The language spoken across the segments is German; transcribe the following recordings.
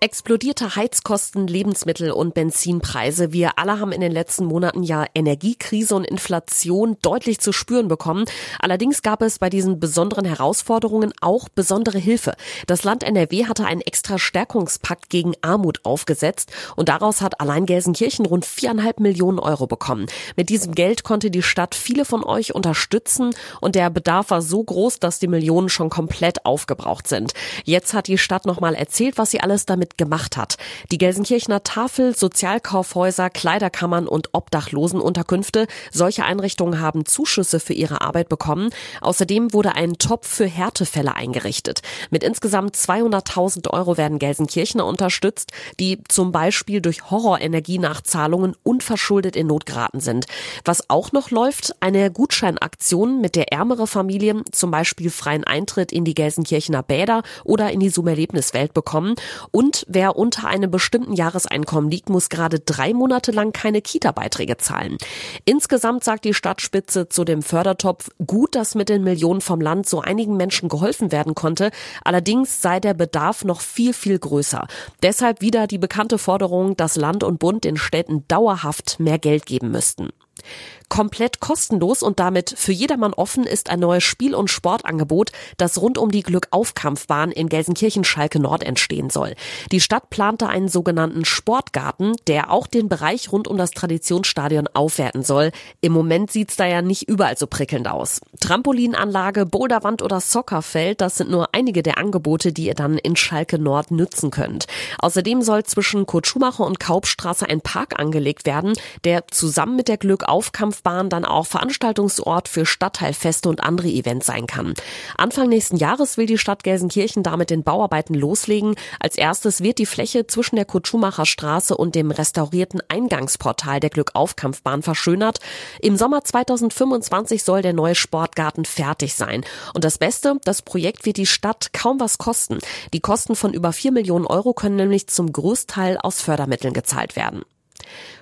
Explodierte Heizkosten, Lebensmittel und Benzinpreise. Wir alle haben in den letzten Monaten ja Energiekrise und Inflation deutlich zu spüren bekommen. Allerdings gab es bei diesen besonderen Herausforderungen auch besondere Hilfe. Das Land NRW hatte einen extra Stärkungspakt gegen Armut aufgesetzt und daraus hat allein Gelsenkirchen rund viereinhalb Millionen Euro bekommen. Mit diesem Geld konnte die Stadt viele von euch unterstützen und der Bedarf war so groß, dass die Millionen schon komplett aufgebraucht sind. Jetzt hat die Stadt nochmal erzählt, was sie alles damit damit gemacht hat. Die Gelsenkirchener Tafel, Sozialkaufhäuser, Kleiderkammern und Obdachlosenunterkünfte, solche Einrichtungen haben Zuschüsse für ihre Arbeit bekommen. Außerdem wurde ein Topf für Härtefälle eingerichtet. Mit insgesamt 200.000 Euro werden Gelsenkirchener unterstützt, die zum Beispiel durch Horrorenergienachzahlungen unverschuldet in Not geraten sind. Was auch noch läuft, eine Gutscheinaktion, mit der ärmere Familien zum Beispiel freien Eintritt in die Gelsenkirchener Bäder oder in die Sumerlebniswelt bekommen und wer unter einem bestimmten Jahreseinkommen liegt, muss gerade drei Monate lang keine Kita-Beiträge zahlen. Insgesamt sagt die Stadtspitze zu dem Fördertopf, gut, dass mit den Millionen vom Land so einigen Menschen geholfen werden konnte. Allerdings sei der Bedarf noch viel, viel größer. Deshalb wieder die bekannte Forderung, dass Land und Bund den Städten dauerhaft mehr Geld geben müssten. Komplett kostenlos und damit für jedermann offen ist ein neues Spiel- und Sportangebot, das rund um die Glückaufkampfbahn in Gelsenkirchen-Schalke Nord entstehen soll. Die Stadt plante einen sogenannten Sportgarten, der auch den Bereich rund um das Traditionsstadion aufwerten soll. Im Moment sieht's da ja nicht überall so prickelnd aus. Trampolinanlage, Boulderwand oder Soccerfeld, das sind nur einige der Angebote, die ihr dann in Schalke Nord nützen könnt. Außerdem soll zwischen Kurt Schumacher und Kaupstraße ein Park angelegt werden, der zusammen mit der Glückaufkampf Dampfbahn dann auch Veranstaltungsort für Stadtteilfeste und andere Events sein kann. Anfang nächsten Jahres will die Stadt Gelsenkirchen damit den Bauarbeiten loslegen. Als erstes wird die Fläche zwischen der Kurt-Schumacher Straße und dem restaurierten Eingangsportal der Glückaufkampfbahn verschönert. Im Sommer 2025 soll der neue Sportgarten fertig sein. Und das Beste, das Projekt wird die Stadt kaum was kosten. Die Kosten von über vier Millionen Euro können nämlich zum Großteil aus Fördermitteln gezahlt werden.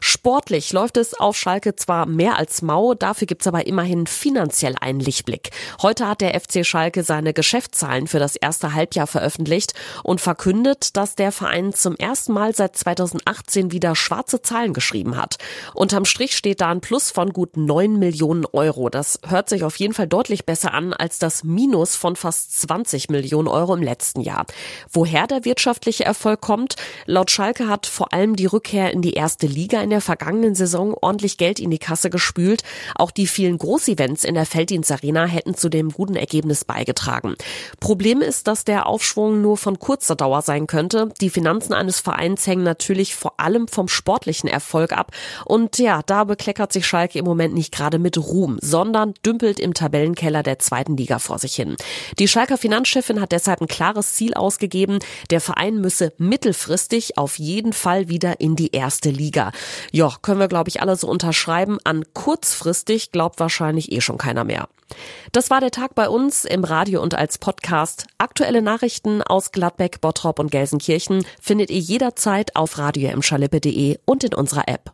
Sportlich läuft es auf Schalke zwar mehr als mau, dafür gibt's aber immerhin finanziell einen Lichtblick. Heute hat der FC Schalke seine Geschäftszahlen für das erste Halbjahr veröffentlicht und verkündet, dass der Verein zum ersten Mal seit 2018 wieder schwarze Zahlen geschrieben hat. Unterm Strich steht da ein Plus von gut 9 Millionen Euro. Das hört sich auf jeden Fall deutlich besser an als das Minus von fast 20 Millionen Euro im letzten Jahr. Woher der wirtschaftliche Erfolg kommt? Laut Schalke hat vor allem die Rückkehr in die erste Liga in der vergangenen Saison ordentlich Geld in die Kasse gespült. Auch die vielen Großevents in der Felddienst Arena hätten zu dem guten Ergebnis beigetragen. Problem ist, dass der Aufschwung nur von kurzer Dauer sein könnte. Die Finanzen eines Vereins hängen natürlich vor allem vom sportlichen Erfolg ab. Und ja, da bekleckert sich Schalke im Moment nicht gerade mit Ruhm, sondern dümpelt im Tabellenkeller der zweiten Liga vor sich hin. Die Schalker Finanzchefin hat deshalb ein klares Ziel ausgegeben. Der Verein müsse mittelfristig auf jeden Fall wieder in die erste Liga. Ja, können wir, glaube ich, alle so unterschreiben. An kurzfristig glaubt wahrscheinlich eh schon keiner mehr. Das war der Tag bei uns im Radio und als Podcast. Aktuelle Nachrichten aus Gladbeck, Bottrop und Gelsenkirchen findet ihr jederzeit auf radio und in unserer App.